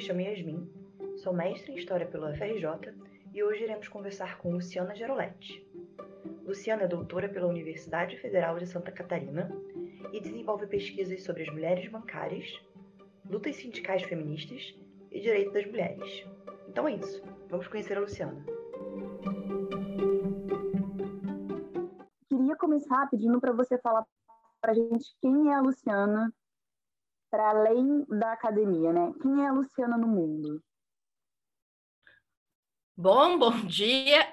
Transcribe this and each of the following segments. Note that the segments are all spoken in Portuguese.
me chamo Yasmin, sou mestre em História pelo FRJ e hoje iremos conversar com Luciana Geroletti. Luciana é doutora pela Universidade Federal de Santa Catarina e desenvolve pesquisas sobre as mulheres bancárias, lutas sindicais feministas e direito das mulheres. Então é isso, vamos conhecer a Luciana. Queria começar pedindo para você falar para a gente quem é a Luciana para além da academia, né? Quem é a Luciana no mundo? Bom, bom dia.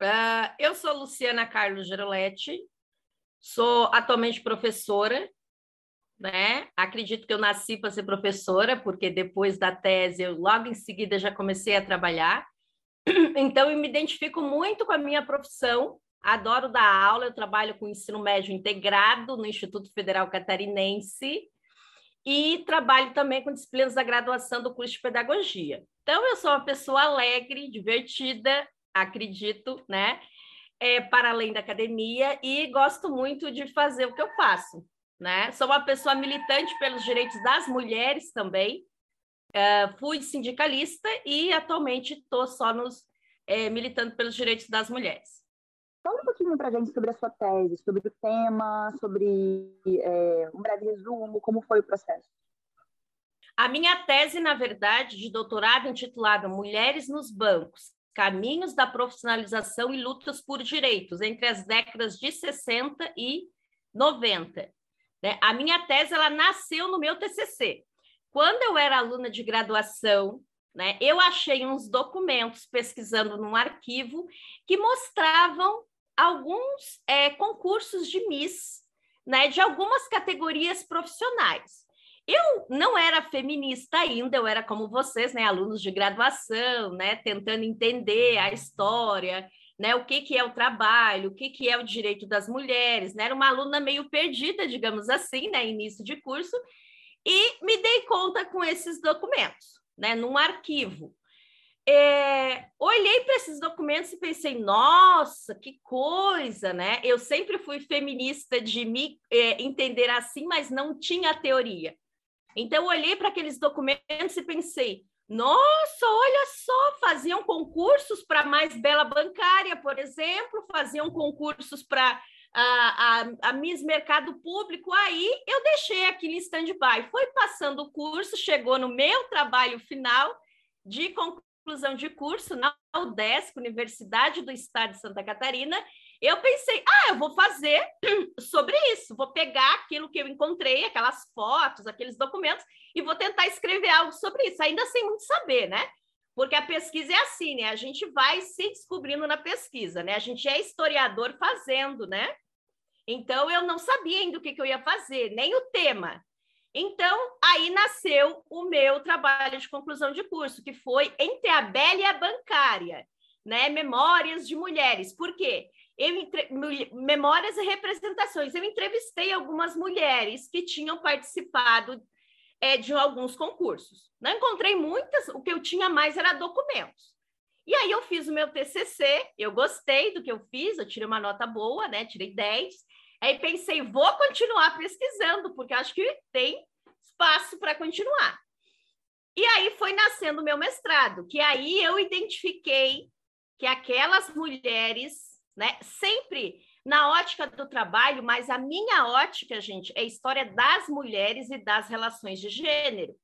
Uh, eu sou Luciana Carlos Geroletti, sou atualmente professora, né? Acredito que eu nasci para ser professora, porque depois da tese eu logo em seguida já comecei a trabalhar. Então eu me identifico muito com a minha profissão, adoro dar aula, eu trabalho com ensino médio integrado no Instituto Federal Catarinense e trabalho também com disciplinas da graduação do curso de pedagogia. Então, eu sou uma pessoa alegre, divertida, acredito, né? É, para além da academia e gosto muito de fazer o que eu faço, né? Sou uma pessoa militante pelos direitos das mulheres também. É, fui sindicalista e atualmente estou só nos é, militando pelos direitos das mulheres. Fala um pouquinho para a gente sobre a sua tese, sobre o tema, sobre é, um breve resumo, como foi o processo. A minha tese, na verdade, de doutorado intitulada Mulheres nos Bancos, Caminhos da Profissionalização e Lutas por Direitos, entre as décadas de 60 e 90. Né? A minha tese ela nasceu no meu TCC. Quando eu era aluna de graduação, né, eu achei uns documentos pesquisando num arquivo que mostravam alguns é, concursos de Miss, né, de algumas categorias profissionais. Eu não era feminista ainda, eu era como vocês, né, alunos de graduação, né, tentando entender a história, né, o que, que é o trabalho, o que, que é o direito das mulheres, né, era uma aluna meio perdida, digamos assim, né, início de curso, e me dei conta com esses documentos, né, num arquivo é, olhei para esses documentos e pensei, nossa, que coisa, né? Eu sempre fui feminista de me é, entender assim, mas não tinha teoria. Então, olhei para aqueles documentos e pensei, nossa, olha só, faziam concursos para mais bela bancária, por exemplo, faziam concursos para a, a, a Miss Mercado Público, aí eu deixei aquilo em stand-by. Foi passando o curso, chegou no meu trabalho final de concurso conclusão de curso na UDESC, Universidade do Estado de Santa Catarina, eu pensei, ah, eu vou fazer sobre isso, vou pegar aquilo que eu encontrei, aquelas fotos, aqueles documentos, e vou tentar escrever algo sobre isso, ainda sem muito saber, né? Porque a pesquisa é assim, né? A gente vai se descobrindo na pesquisa, né? A gente é historiador fazendo, né? Então, eu não sabia ainda o que, que eu ia fazer, nem o tema. Então, aí nasceu o meu trabalho de conclusão de curso, que foi Entre a Bela e a Bancária, né? Memórias de Mulheres. Por quê? Eu entre... Memórias e representações. Eu entrevistei algumas mulheres que tinham participado é, de alguns concursos. Não encontrei muitas, o que eu tinha mais era documentos. E aí eu fiz o meu TCC, eu gostei do que eu fiz, eu tirei uma nota boa, né? Tirei 10. Aí pensei, vou continuar pesquisando, porque acho que tem espaço para continuar. E aí foi nascendo o meu mestrado, que aí eu identifiquei que aquelas mulheres, né, sempre na ótica do trabalho, mas a minha ótica, gente, é história das mulheres e das relações de gênero.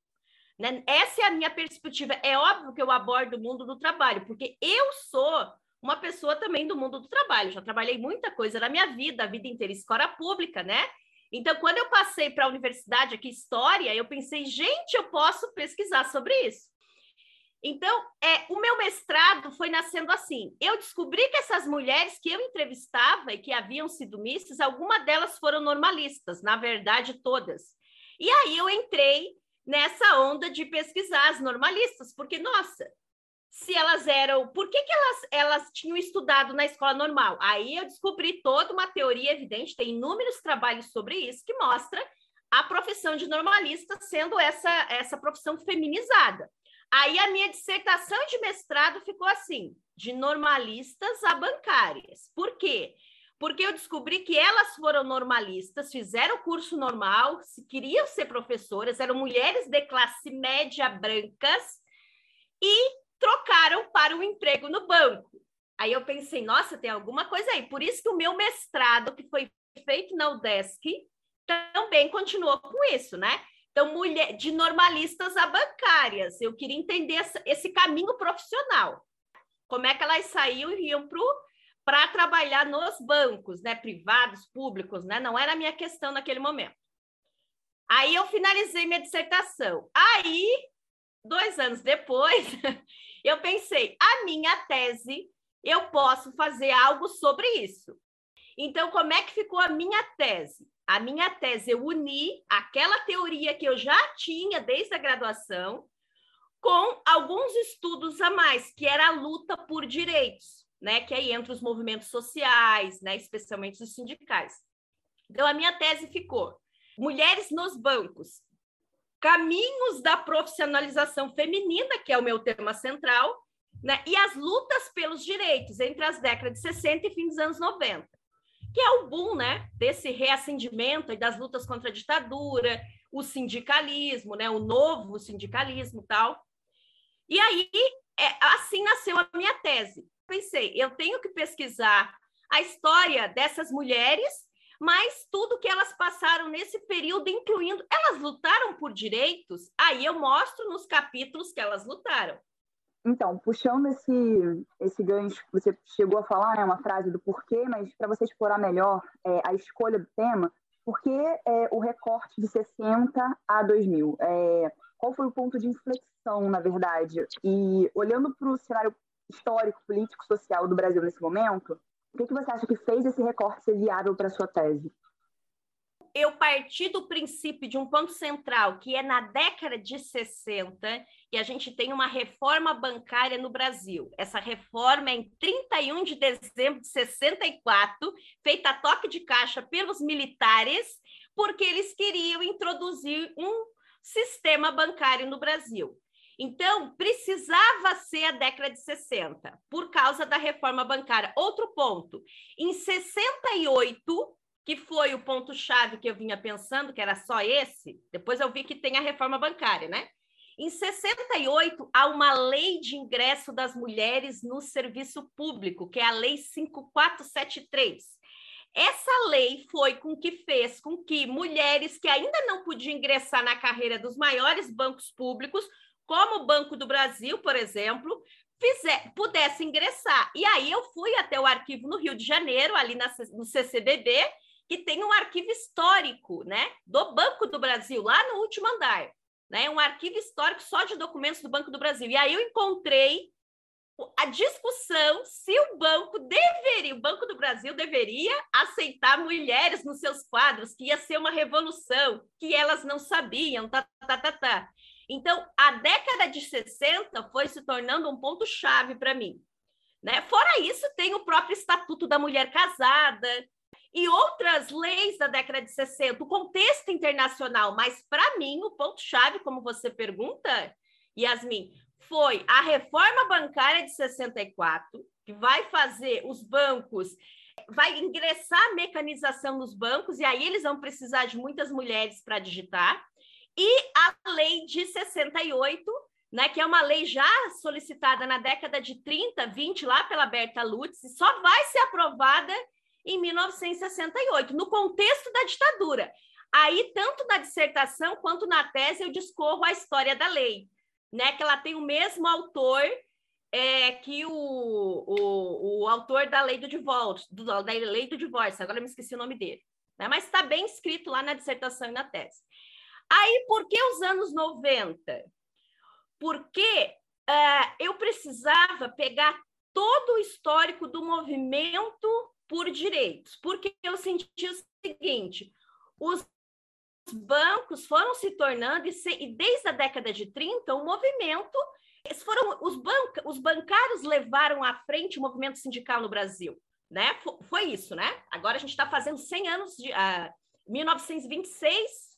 Né? Essa é a minha perspectiva. É óbvio que eu abordo o mundo do trabalho, porque eu sou uma pessoa também do mundo do trabalho. Já trabalhei muita coisa na minha vida, a vida inteira, escola pública, né? Então, quando eu passei para a universidade aqui, História, eu pensei, gente, eu posso pesquisar sobre isso. Então, é, o meu mestrado foi nascendo assim. Eu descobri que essas mulheres que eu entrevistava e que haviam sido mistas, algumas delas foram normalistas, na verdade, todas. E aí eu entrei nessa onda de pesquisar as normalistas, porque, nossa, se elas eram. Por que, que elas, elas tinham estudado na escola normal? Aí eu descobri toda uma teoria evidente, tem inúmeros trabalhos sobre isso, que mostra a profissão de normalista sendo essa, essa profissão feminizada. Aí a minha dissertação de mestrado ficou assim: de normalistas a bancárias. Por quê? porque eu descobri que elas foram normalistas, fizeram o curso normal, queriam ser professoras, eram mulheres de classe média brancas e trocaram para um emprego no banco. Aí eu pensei, nossa, tem alguma coisa aí. Por isso que o meu mestrado, que foi feito na UDESC, também continuou com isso, né? Então, mulher, de normalistas a bancárias. Eu queria entender esse caminho profissional. Como é que elas saíam e iam para trabalhar nos bancos, né? Privados, públicos, né? Não era a minha questão naquele momento. Aí eu finalizei minha dissertação. Aí, dois anos depois, eu pensei, a minha tese eu posso fazer algo sobre isso. Então, como é que ficou a minha tese? A minha tese eu uni aquela teoria que eu já tinha desde a graduação com alguns estudos a mais, que era a luta por direitos, né? Que aí entra os movimentos sociais, né? Especialmente os sindicais. Então, a minha tese ficou: mulheres nos bancos, caminhos da profissionalização feminina, que é o meu tema central, né? E as lutas pelos direitos entre as décadas de 60 e fim dos anos 90, que é o boom né, desse reacendimento e das lutas contra a ditadura, o sindicalismo, né, o novo sindicalismo tal. E aí, é, assim nasceu a minha tese. Pensei, eu tenho que pesquisar a história dessas mulheres, mas tudo que elas passaram nesse período, incluindo elas lutaram por direitos, aí eu mostro nos capítulos que elas lutaram. Então, puxando esse, esse gancho que você chegou a falar, né, uma frase do porquê, mas para você explorar melhor é, a escolha do tema, por que é, o recorte de 60 a 2000? É, qual foi o ponto de inflexão, na verdade? E olhando para o cenário histórico, político, social do Brasil nesse momento, o que, que você acha que fez esse recorte ser viável para sua tese? eu parti do princípio de um ponto central, que é na década de 60, e a gente tem uma reforma bancária no Brasil. Essa reforma é em 31 de dezembro de 64, feita a toque de caixa pelos militares, porque eles queriam introduzir um sistema bancário no Brasil. Então, precisava ser a década de 60, por causa da reforma bancária. Outro ponto, em 68, que foi o ponto-chave que eu vinha pensando, que era só esse, depois eu vi que tem a reforma bancária, né? Em 68, há uma lei de ingresso das mulheres no serviço público, que é a Lei 5473. Essa lei foi com que fez com que mulheres que ainda não podiam ingressar na carreira dos maiores bancos públicos, como o Banco do Brasil, por exemplo, fizer, pudessem ingressar. E aí eu fui até o arquivo no Rio de Janeiro, ali na, no CCBB, que tem um arquivo histórico, né, do Banco do Brasil, lá no último andar, né, um arquivo histórico só de documentos do Banco do Brasil. E aí eu encontrei a discussão se o banco deveria, o Banco do Brasil deveria aceitar mulheres nos seus quadros, que ia ser uma revolução, que elas não sabiam, tá, tá, tá, tá. Então, a década de 60 foi se tornando um ponto chave para mim. Né? Fora isso, tem o próprio Estatuto da Mulher Casada, e outras leis da década de 60, o contexto internacional, mas para mim o ponto-chave, como você pergunta, Yasmin, foi a reforma bancária de 64, que vai fazer os bancos, vai ingressar a mecanização nos bancos, e aí eles vão precisar de muitas mulheres para digitar, e a lei de 68, né, que é uma lei já solicitada na década de 30, 20, lá pela Berta Lutz, e só vai ser aprovada em 1968, no contexto da ditadura. Aí, tanto na dissertação quanto na tese, eu discorro a história da lei, né? Que ela tem o mesmo autor é, que o, o, o autor da lei do divórcio, da lei do divórcio, agora eu me esqueci o nome dele, né? Mas está bem escrito lá na dissertação e na tese. Aí, por que os anos 90? Porque uh, eu precisava pegar todo o histórico do movimento por direitos, porque eu senti o seguinte: os bancos foram se tornando, e, se, e desde a década de 30, o movimento. Foram, os, banca, os bancários levaram à frente o movimento sindical no Brasil. Né? Foi, foi isso, né? Agora a gente está fazendo 100 anos de. Uh, 1926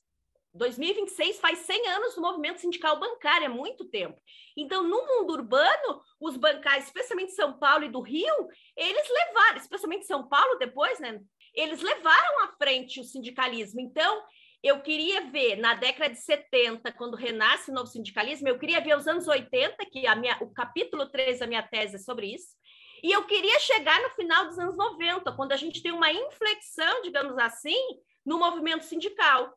2026 faz 100 anos do movimento sindical bancário, é muito tempo. Então, no mundo urbano, os bancários, especialmente São Paulo e do Rio, eles levaram, especialmente São Paulo depois, né? Eles levaram à frente o sindicalismo. Então, eu queria ver na década de 70, quando renasce o novo sindicalismo, eu queria ver os anos 80, que a minha, o capítulo 3 da minha tese é sobre isso, e eu queria chegar no final dos anos 90, quando a gente tem uma inflexão, digamos assim, no movimento sindical,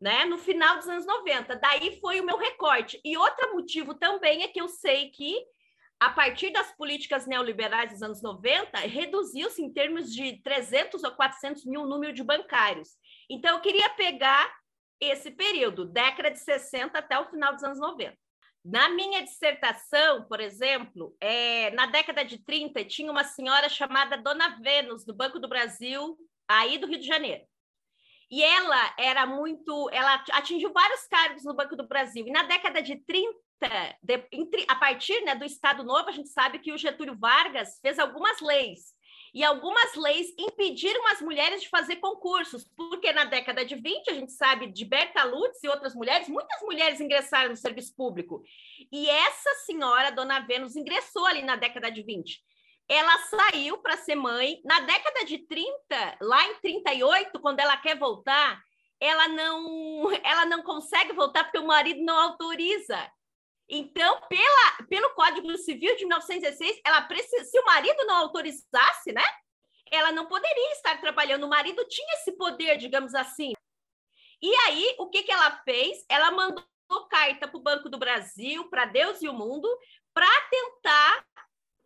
né? No final dos anos 90. Daí foi o meu recorte. E outro motivo também é que eu sei que a partir das políticas neoliberais dos anos 90, reduziu-se em termos de 300 ou 400 mil número de bancários. Então, eu queria pegar esse período, década de 60 até o final dos anos 90. Na minha dissertação, por exemplo, é, na década de 30, tinha uma senhora chamada Dona Vênus, do Banco do Brasil, aí do Rio de Janeiro. E ela era muito. Ela atingiu vários cargos no Banco do Brasil. E na década de 30, de, a partir né, do Estado Novo, a gente sabe que o Getúlio Vargas fez algumas leis e algumas leis impediram as mulheres de fazer concursos, porque na década de 20, a gente sabe de Berta Lutz e outras mulheres, muitas mulheres ingressaram no serviço público. E essa senhora, Dona Vênus, ingressou ali na década de 20. Ela saiu para ser mãe. Na década de 30, lá em 38, quando ela quer voltar, ela não, ela não consegue voltar porque o marido não autoriza. Então, pela, pelo Código Civil de 1916, ela precisa, se o marido não autorizasse, né? Ela não poderia estar trabalhando. O marido tinha esse poder, digamos assim. E aí, o que, que ela fez? Ela mandou carta para o Banco do Brasil, para Deus e o mundo, para tentar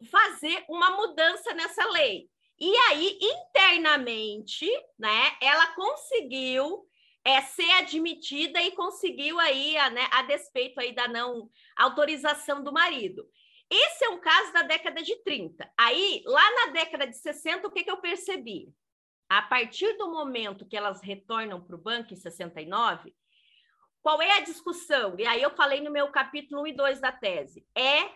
fazer uma mudança nessa lei. E aí, internamente, né, ela conseguiu é, ser admitida e conseguiu aí, a, né, a despeito aí da não autorização do marido. Esse é um caso da década de 30. Aí, lá na década de 60, o que, que eu percebi? A partir do momento que elas retornam para o banco, em 69, qual é a discussão? E aí eu falei no meu capítulo 1 e 2 da tese. É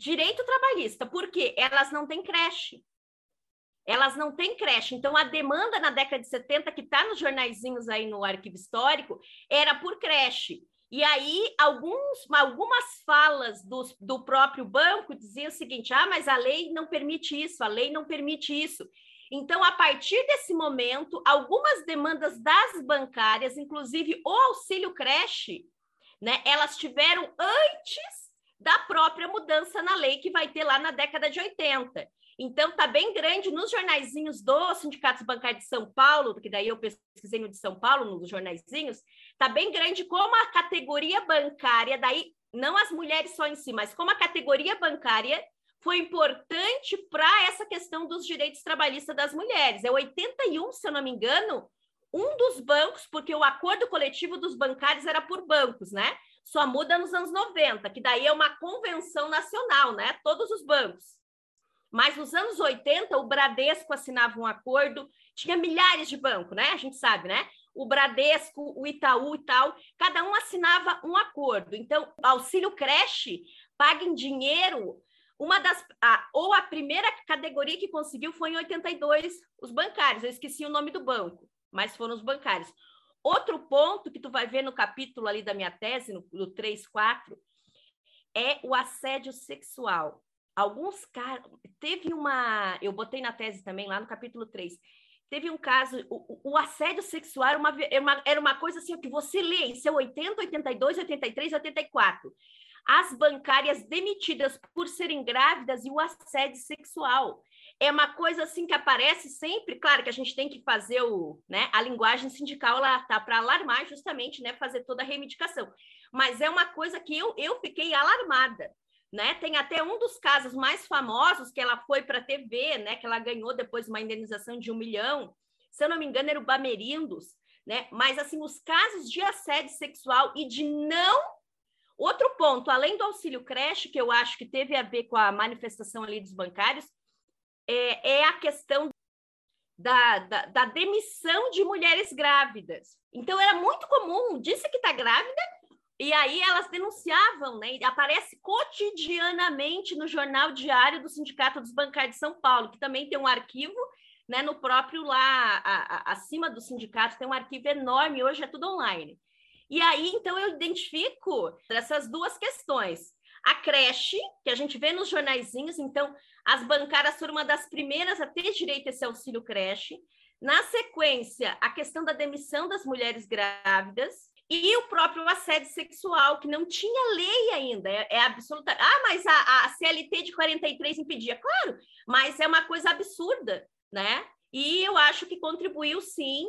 direito trabalhista, porque elas não têm creche elas não têm creche. Então, a demanda na década de 70, que está nos jornaizinhos aí no arquivo histórico, era por creche. E aí, alguns, algumas falas do, do próprio banco diziam o seguinte: ah, mas a lei não permite isso, a lei não permite isso. Então, a partir desse momento, algumas demandas das bancárias, inclusive o auxílio creche, né, elas tiveram antes da própria mudança na lei que vai ter lá na década de 80. Então, está bem grande nos jornaizinhos dos sindicatos bancários de São Paulo, que daí eu pesquisei no de São Paulo, nos jornaizinhos, está bem grande como a categoria bancária, daí não as mulheres só em si, mas como a categoria bancária foi importante para essa questão dos direitos trabalhistas das mulheres. É 81, se eu não me engano, um dos bancos, porque o acordo coletivo dos bancários era por bancos, né? Só muda nos anos 90, que daí é uma convenção nacional, né? Todos os bancos. Mas nos anos 80, o Bradesco assinava um acordo, tinha milhares de bancos, né? A gente sabe, né? O Bradesco, o Itaú e tal, cada um assinava um acordo. Então, auxílio creche paga em dinheiro. Uma das a, ou a primeira categoria que conseguiu foi em 82, os bancários. Eu esqueci o nome do banco, mas foram os bancários. Outro ponto que tu vai ver no capítulo ali da minha tese, no, no 3, 4, é o assédio sexual alguns casos. Teve uma. Eu botei na tese também, lá no capítulo 3. Teve um caso, o, o assédio sexual era uma, era uma, era uma coisa assim, que você lê, isso é 80, 82, 83, 84. As bancárias demitidas por serem grávidas e o assédio sexual. É uma coisa assim que aparece sempre, claro que a gente tem que fazer o, né, a linguagem sindical lá tá para alarmar justamente, né, fazer toda a reivindicação. Mas é uma coisa que eu, eu fiquei alarmada né? Tem até um dos casos mais famosos que ela foi para a TV, né? Que ela ganhou depois uma indenização de um milhão. Se eu não me engano, era o Bamerindos, né? Mas assim, os casos de assédio sexual e de não Outro ponto, além do auxílio creche, que eu acho que teve a ver com a manifestação ali dos bancários, é, é a questão da, da, da, demissão de mulheres grávidas. Então, era muito comum, disse que está grávida, e aí elas denunciavam, né? Aparece cotidianamente no jornal diário do Sindicato dos Bancários de São Paulo, que também tem um arquivo né, no próprio lá, a, a, acima do sindicato, tem um arquivo enorme, hoje é tudo online. E aí, então, eu identifico essas duas questões. A creche, que a gente vê nos jornaizinhos, então, as bancárias foram uma das primeiras a ter direito a esse auxílio creche. Na sequência, a questão da demissão das mulheres grávidas e o próprio assédio sexual, que não tinha lei ainda, é, é absoluta. Ah, mas a, a CLT de 43 impedia. Claro, mas é uma coisa absurda, né? E eu acho que contribuiu sim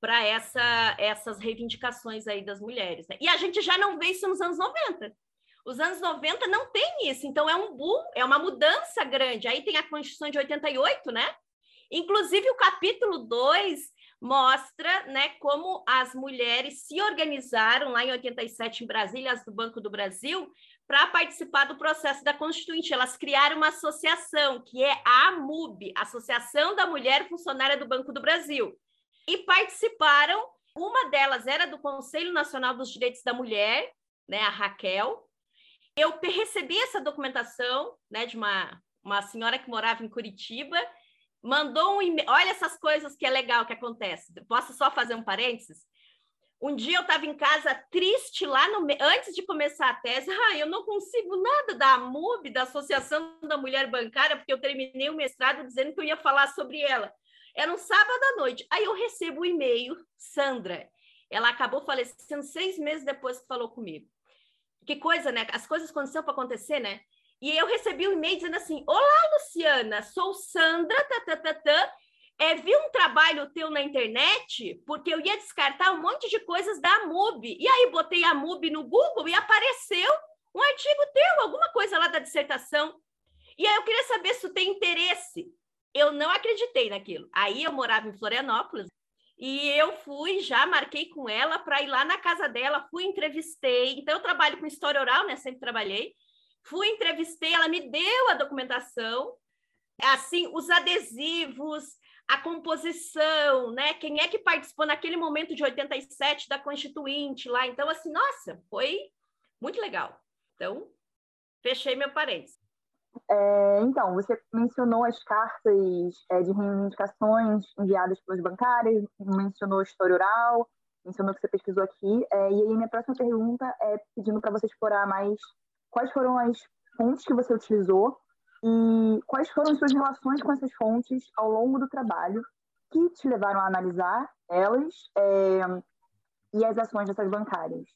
para essa, essas reivindicações aí das mulheres. Né? E a gente já não vê isso nos anos 90. Os anos 90 não tem isso, então é um boom, é uma mudança grande. Aí tem a Constituição de 88, né? Inclusive o capítulo 2 mostra, né, como as mulheres se organizaram lá em 87 em Brasília, as do Banco do Brasil, para participar do processo da Constituinte. Elas criaram uma associação, que é a AMUB, Associação da Mulher Funcionária do Banco do Brasil e participaram. Uma delas era do Conselho Nacional dos Direitos da Mulher, né, a Raquel. Eu recebi essa documentação né, de uma, uma senhora que morava em Curitiba, mandou um e-mail. Olha essas coisas que é legal que acontece. Posso só fazer um parênteses? Um dia eu estava em casa triste lá no antes de começar a tese, ah, eu não consigo nada da MUB, da Associação da Mulher Bancária, porque eu terminei o mestrado dizendo que eu ia falar sobre ela. Era um sábado à noite. Aí eu recebo o um e-mail, Sandra. Ela acabou falecendo seis meses depois que falou comigo. Que coisa, né? As coisas aconteceram para acontecer, né? E eu recebi um e-mail dizendo assim: Olá, Luciana, sou Sandra, tá, tá, tá, tá. É, vi um trabalho teu na internet, porque eu ia descartar um monte de coisas da MUB. E aí botei a MUB no Google e apareceu um artigo teu, alguma coisa lá da dissertação. E aí eu queria saber se tu tem interesse eu não acreditei naquilo. Aí eu morava em Florianópolis e eu fui, já marquei com ela para ir lá na casa dela, fui entrevistei. Então eu trabalho com história oral, né? Sempre trabalhei. Fui entrevistei, ela me deu a documentação, assim, os adesivos, a composição, né? Quem é que participou naquele momento de 87 da Constituinte lá? Então assim, nossa, foi muito legal. Então, fechei meu parênteses. É, então, você mencionou as cartas é, de reivindicações enviadas pelos bancários, mencionou a história oral, mencionou que você pesquisou aqui, é, e aí minha próxima pergunta é pedindo para você explorar mais quais foram as fontes que você utilizou e quais foram as suas relações com essas fontes ao longo do trabalho que te levaram a analisar elas é, e as ações dessas bancárias.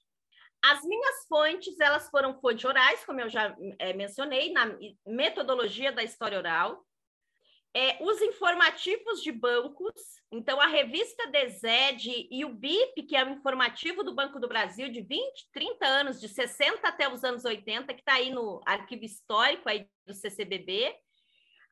As minhas fontes, elas foram fontes orais, como eu já é, mencionei, na metodologia da história oral. É, os informativos de bancos, então a revista DESED e o BIP, que é o informativo do Banco do Brasil de 20, 30 anos, de 60 até os anos 80, que está aí no arquivo histórico aí do CCBB.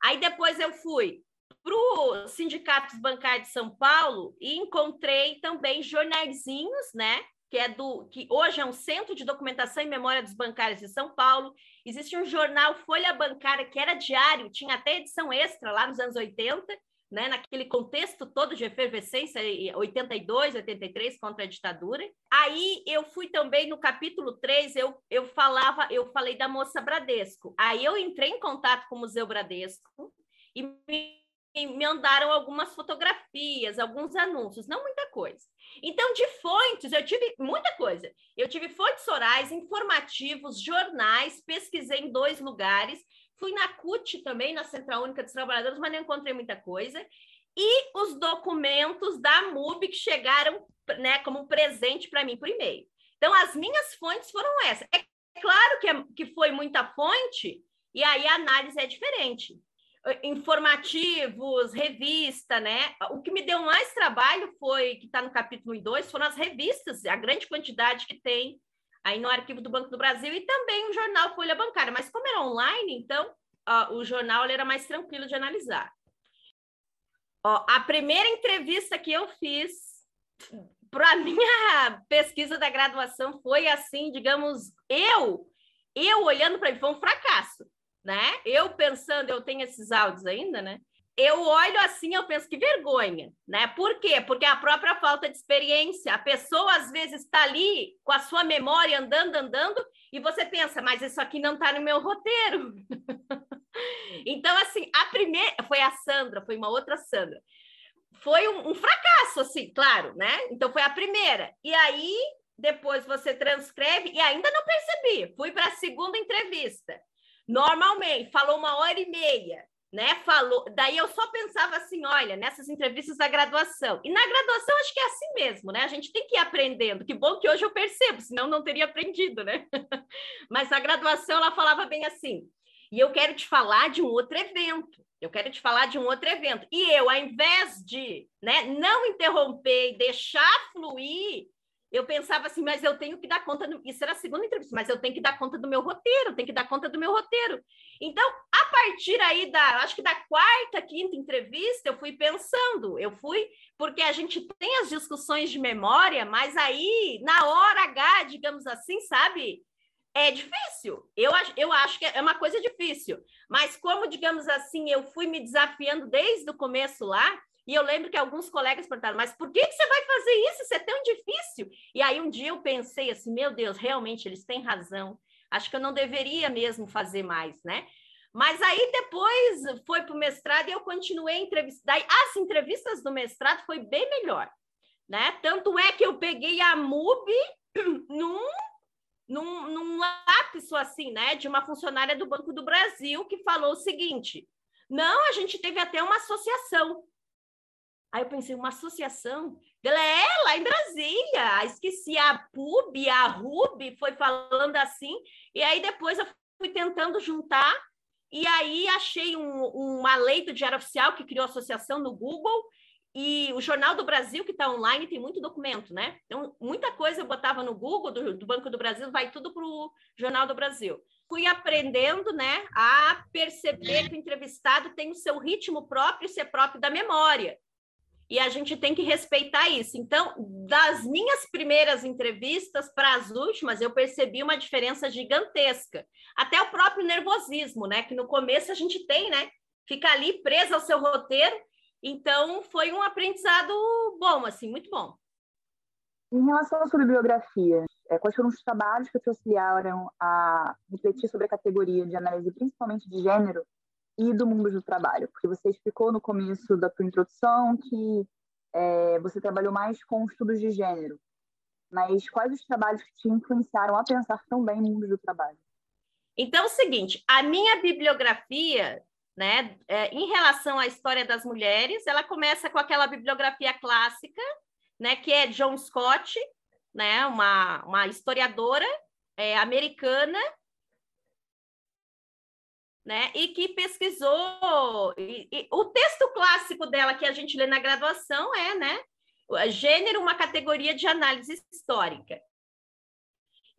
Aí depois eu fui para o Sindicatos Bancários de São Paulo e encontrei também jornaizinhos, né? Que é do que hoje é um centro de documentação e memória dos bancários de São Paulo. Existe um jornal Folha Bancária que era diário, tinha até edição extra lá nos anos 80, né, naquele contexto todo de efervescência 82, 83 contra a ditadura. Aí eu fui também no capítulo 3, eu, eu falava, eu falei da moça Bradesco. Aí eu entrei em contato com o Museu Bradesco e me me mandaram algumas fotografias, alguns anúncios, não muita coisa. Então, de fontes, eu tive muita coisa. Eu tive fontes orais, informativos, jornais, pesquisei em dois lugares, fui na CUT também, na Central Única dos Trabalhadores, mas não encontrei muita coisa. E os documentos da MUB que chegaram né, como presente para mim por e-mail. Então, as minhas fontes foram essas. É claro que, é, que foi muita fonte, e aí a análise é diferente informativos, revista, né? O que me deu mais trabalho foi, que está no capítulo 1 e 2, foram as revistas, a grande quantidade que tem aí no arquivo do Banco do Brasil e também o jornal Folha Bancária. Mas como era online, então o jornal era mais tranquilo de analisar. Ó, a primeira entrevista que eu fiz para a minha pesquisa da graduação foi assim, digamos, eu, eu olhando para ele, foi um fracasso né? Eu pensando, eu tenho esses áudios ainda, né? Eu olho assim, eu penso que vergonha, né? Por quê? Porque a própria falta de experiência. A pessoa às vezes está ali com a sua memória andando, andando, e você pensa, mas isso aqui não está no meu roteiro. então, assim, a primeira foi a Sandra, foi uma outra Sandra. Foi um, um fracasso, assim, claro, né? Então foi a primeira. E aí, depois você transcreve e ainda não percebi. Fui para a segunda entrevista. Normalmente, falou uma hora e meia né? Falou, daí eu só pensava assim, olha, nessas entrevistas da graduação. E na graduação acho que é assim mesmo, né? A gente tem que ir aprendendo. Que bom que hoje eu percebo, senão não teria aprendido, né? Mas a graduação ela falava bem assim. E eu quero te falar de um outro evento. Eu quero te falar de um outro evento. E eu, ao invés de, né, não interromper e deixar fluir, eu pensava assim, mas eu tenho que dar conta, do... isso era a segunda entrevista, mas eu tenho que dar conta do meu roteiro, tenho que dar conta do meu roteiro. Então, a partir aí da, acho que da quarta, quinta entrevista, eu fui pensando, eu fui, porque a gente tem as discussões de memória, mas aí, na hora H, digamos assim, sabe? É difícil. Eu, eu acho que é uma coisa difícil. Mas como, digamos assim, eu fui me desafiando desde o começo lá, e eu lembro que alguns colegas perguntaram, mas por que, que você vai fazer isso? Isso é tão difícil. E aí um dia eu pensei assim, meu Deus, realmente eles têm razão. Acho que eu não deveria mesmo fazer mais, né? Mas aí depois foi para o mestrado e eu continuei entrevistar. As entrevistas do mestrado foi bem melhor, né? Tanto é que eu peguei a MUB num, num, num lápis assim, né? De uma funcionária do Banco do Brasil que falou o seguinte: não, a gente teve até uma associação Aí eu pensei, uma associação? Ela é lá em Brasília. Esqueci a PUB, a RUB, foi falando assim. E aí depois eu fui tentando juntar. E aí achei um, uma lei do Diário Oficial que criou a associação no Google. E o Jornal do Brasil, que está online, tem muito documento, né? Então, muita coisa eu botava no Google, do, do Banco do Brasil, vai tudo para o Jornal do Brasil. Fui aprendendo, né, a perceber que o entrevistado tem o seu ritmo próprio ser próprio da memória e a gente tem que respeitar isso. Então, das minhas primeiras entrevistas para as últimas, eu percebi uma diferença gigantesca. Até o próprio nervosismo, né? Que no começo a gente tem, né? Fica ali presa ao seu roteiro. Então, foi um aprendizado bom, assim, muito bom. Em relação à sua bibliografia, é, quais foram os trabalhos que te auxiliaram a refletir sobre a categoria de análise, principalmente de gênero, e do mundo do trabalho? Porque você explicou no começo da tua introdução que é, você trabalhou mais com estudos de gênero, mas quais os trabalhos que te influenciaram a pensar tão bem no mundo do trabalho? Então, é o seguinte, a minha bibliografia, né, é, em relação à história das mulheres, ela começa com aquela bibliografia clássica, né, que é John Scott, né, uma, uma historiadora é, americana né? E que pesquisou. E, e, o texto clássico dela que a gente lê na graduação é, né? Gênero, uma categoria de análise histórica.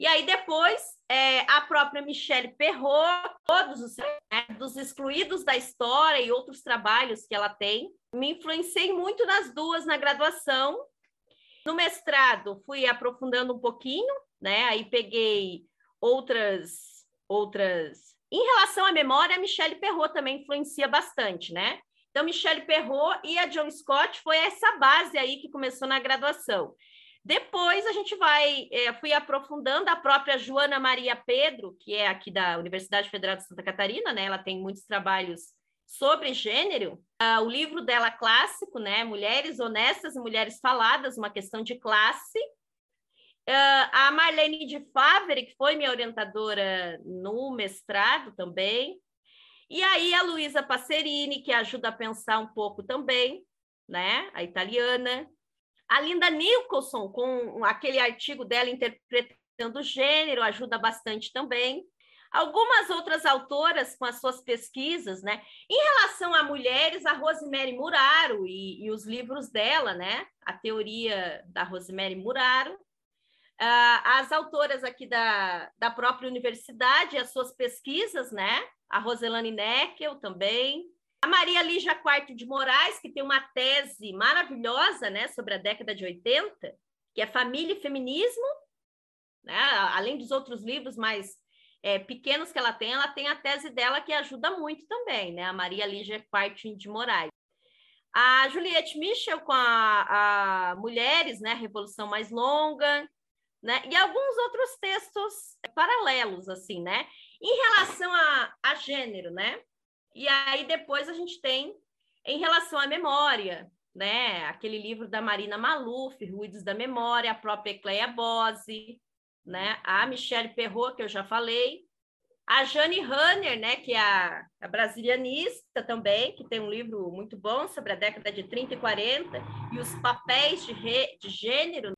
E aí depois é, a própria Michelle Perrot, todos os né, dos excluídos da história e outros trabalhos que ela tem, me influenciei muito nas duas na graduação. No mestrado fui aprofundando um pouquinho, né? Aí peguei outras outras em relação à memória, a Michelle Perrot também influencia bastante, né? Então, Michelle Perrot e a John Scott foi essa base aí que começou na graduação. Depois a gente vai, é, fui aprofundando a própria Joana Maria Pedro, que é aqui da Universidade Federal de Santa Catarina, né? Ela tem muitos trabalhos sobre gênero. Uh, o livro dela clássico, né? Mulheres Honestas e Mulheres Faladas, uma questão de classe, a Marlene de Favre, que foi minha orientadora no mestrado também. E aí a Luísa Passerini, que ajuda a pensar um pouco também, né? A italiana. A Linda Nicholson, com aquele artigo dela interpretando o gênero, ajuda bastante também. Algumas outras autoras com as suas pesquisas, né? Em relação a mulheres, a Rosemary Muraro e, e os livros dela, né? A teoria da Rosemary Muraro. Uh, as autoras aqui da, da própria universidade, as suas pesquisas, né? A Roselane Neckel também. A Maria Lígia Quarto de Moraes, que tem uma tese maravilhosa, né? Sobre a década de 80, que é Família e Feminismo, né? Além dos outros livros mais é, pequenos que ela tem, ela tem a tese dela que ajuda muito também, né? A Maria Lígia Quarto de Moraes. A Juliette Michel com a, a Mulheres, né? Revolução Mais Longa, né? E alguns outros textos paralelos, assim, né? Em relação a, a gênero, né? E aí depois a gente tem em relação à memória, né? Aquele livro da Marina Maluf, Ruídos da Memória, a própria Ecleia Bose, né? A Michelle Perrot, que eu já falei, a Jane Hanner, né, que é a, a, brasilianista também, que tem um livro muito bom sobre a década de 30 e 40 e os papéis de, re, de gênero.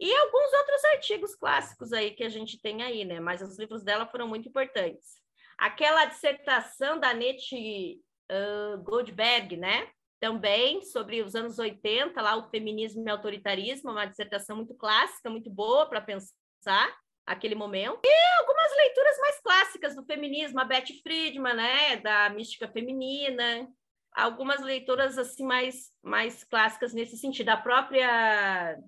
E alguns outros artigos clássicos aí que a gente tem aí, né? Mas os livros dela foram muito importantes. Aquela dissertação da Nete uh, Goldberg, né? Também sobre os anos 80, lá o feminismo e autoritarismo, uma dissertação muito clássica, muito boa para pensar aquele momento. E algumas leituras mais clássicas do feminismo, a Betty Friedman, né, da mística feminina, algumas leituras assim mais mais clássicas nesse sentido. A própria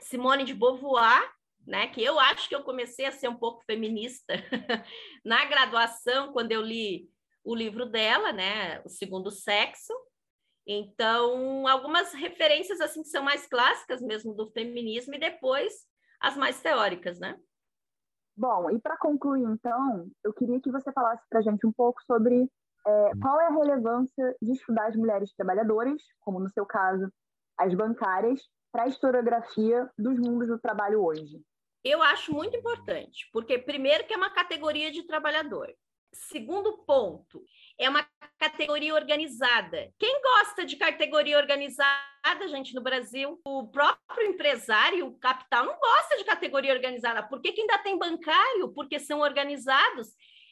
Simone de Beauvoir, né, que eu acho que eu comecei a ser um pouco feminista na graduação quando eu li o livro dela, né, O Segundo Sexo. Então, algumas referências assim que são mais clássicas mesmo do feminismo e depois as mais teóricas, né? Bom, e para concluir, então, eu queria que você falasse para a gente um pouco sobre é, qual é a relevância de estudar as mulheres trabalhadoras, como no seu caso, as bancárias, para a historiografia dos mundos do trabalho hoje. Eu acho muito importante, porque, primeiro, que é uma categoria de trabalhador. Segundo ponto, é uma categoria organizada. Quem gosta de categoria organizada, gente, no Brasil? O próprio empresário, o capital, não gosta de categoria organizada. Por que, que ainda tem bancário? Porque são organizados.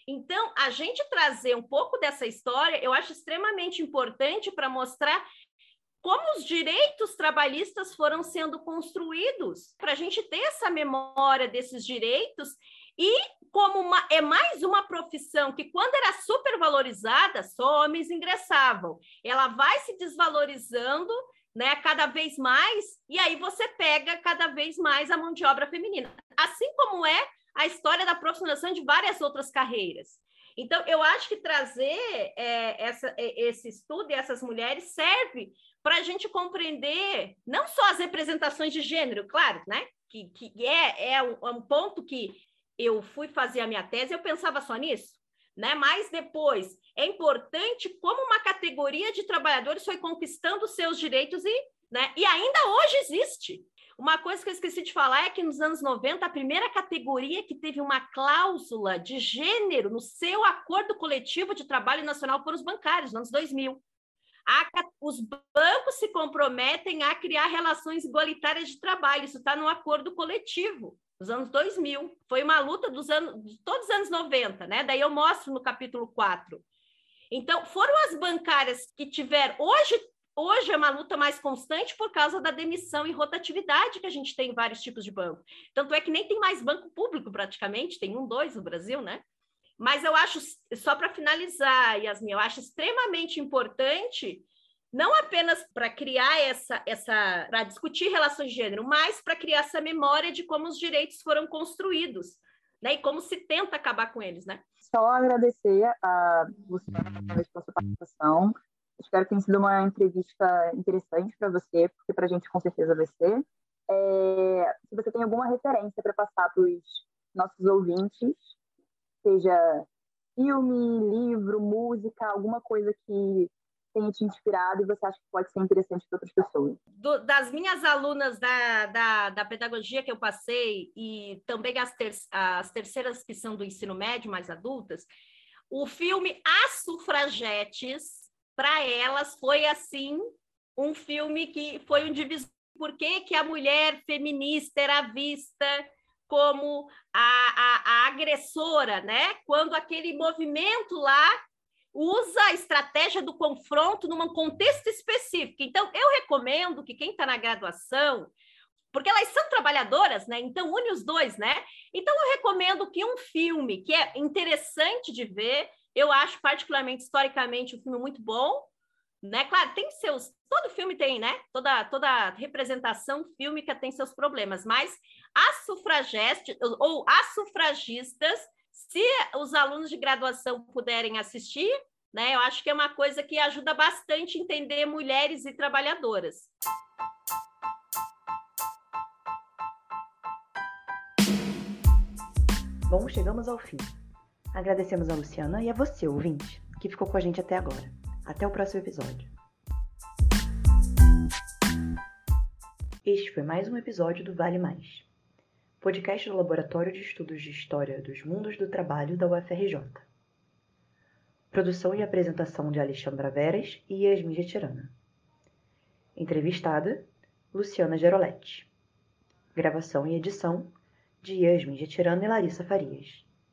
Então, a gente trazer um pouco dessa história, eu acho extremamente importante para mostrar como os direitos trabalhistas foram sendo construídos, para a gente ter essa memória desses direitos e como uma, é mais uma profissão que, quando era supervalorizada, só homens ingressavam. Ela vai se desvalorizando né, cada vez mais, e aí você pega cada vez mais a mão de obra feminina. Assim como é a história da profissionalização de várias outras carreiras. Então, eu acho que trazer é, essa, é, esse estudo e essas mulheres serve para a gente compreender não só as representações de gênero, claro, né? Que, que é, é um, é um ponto que eu fui fazer a minha tese, eu pensava só nisso, né? Mas depois é importante como uma categoria de trabalhadores foi conquistando seus direitos e, né? E ainda hoje existe. Uma coisa que eu esqueci de falar é que nos anos 90, a primeira categoria que teve uma cláusula de gênero no seu acordo coletivo de trabalho nacional foram os bancários, nos anos 2000. A, os bancos se comprometem a criar relações igualitárias de trabalho, isso está no acordo coletivo dos anos 2000. Foi uma luta dos anos, de todos os anos 90, né? Daí eu mostro no capítulo 4. Então, foram as bancárias que tiveram. Hoje, hoje é uma luta mais constante por causa da demissão e rotatividade que a gente tem em vários tipos de banco. Tanto é que nem tem mais banco público praticamente, tem um, dois no Brasil, né? Mas eu acho, só para finalizar, Yasmin, eu acho extremamente importante não apenas para criar essa, essa para discutir relações de gênero, mas para criar essa memória de como os direitos foram construídos, né? E como se tenta acabar com eles, né? Só agradecer a você pela sua participação. Espero que tenha sido uma entrevista interessante para você, porque para a gente com certeza vai ser. É, se você tem alguma referência para passar para os nossos ouvintes, seja filme, livro, música, alguma coisa que tenha te inspirado e você acha que pode ser interessante para outras pessoas? Do, das minhas alunas da, da, da, pedagogia que eu passei e também as, ter, as terceiras que são do ensino médio, mais adultas, o filme As Sufragetes, para elas, foi assim um filme que foi um divisor. Por que, que a mulher feminista era vista como a, a, a agressora, né? Quando aquele movimento lá usa a estratégia do confronto num contexto específico. Então, eu recomendo que quem está na graduação, porque elas são trabalhadoras, né? Então, une os dois, né? Então, eu recomendo que um filme que é interessante de ver, eu acho particularmente historicamente um filme muito bom, né? Claro, tem seus, todo filme tem, né? Toda toda representação fílmica tem seus problemas, mas as sufragistas ou as sufragistas se os alunos de graduação puderem assistir, né, eu acho que é uma coisa que ajuda bastante a entender mulheres e trabalhadoras. Bom, chegamos ao fim. Agradecemos a Luciana e a você, ouvinte. que ficou com a gente até agora. Até o próximo episódio. Este foi mais um episódio do Vale Mais, podcast do Laboratório de Estudos de História dos Mundos do Trabalho da UFRJ. Produção e apresentação de Alexandra Veras e Yasmin Getirana. Entrevistada, Luciana Geroletti. Gravação e edição de Yasmin Getirana e Larissa Farias.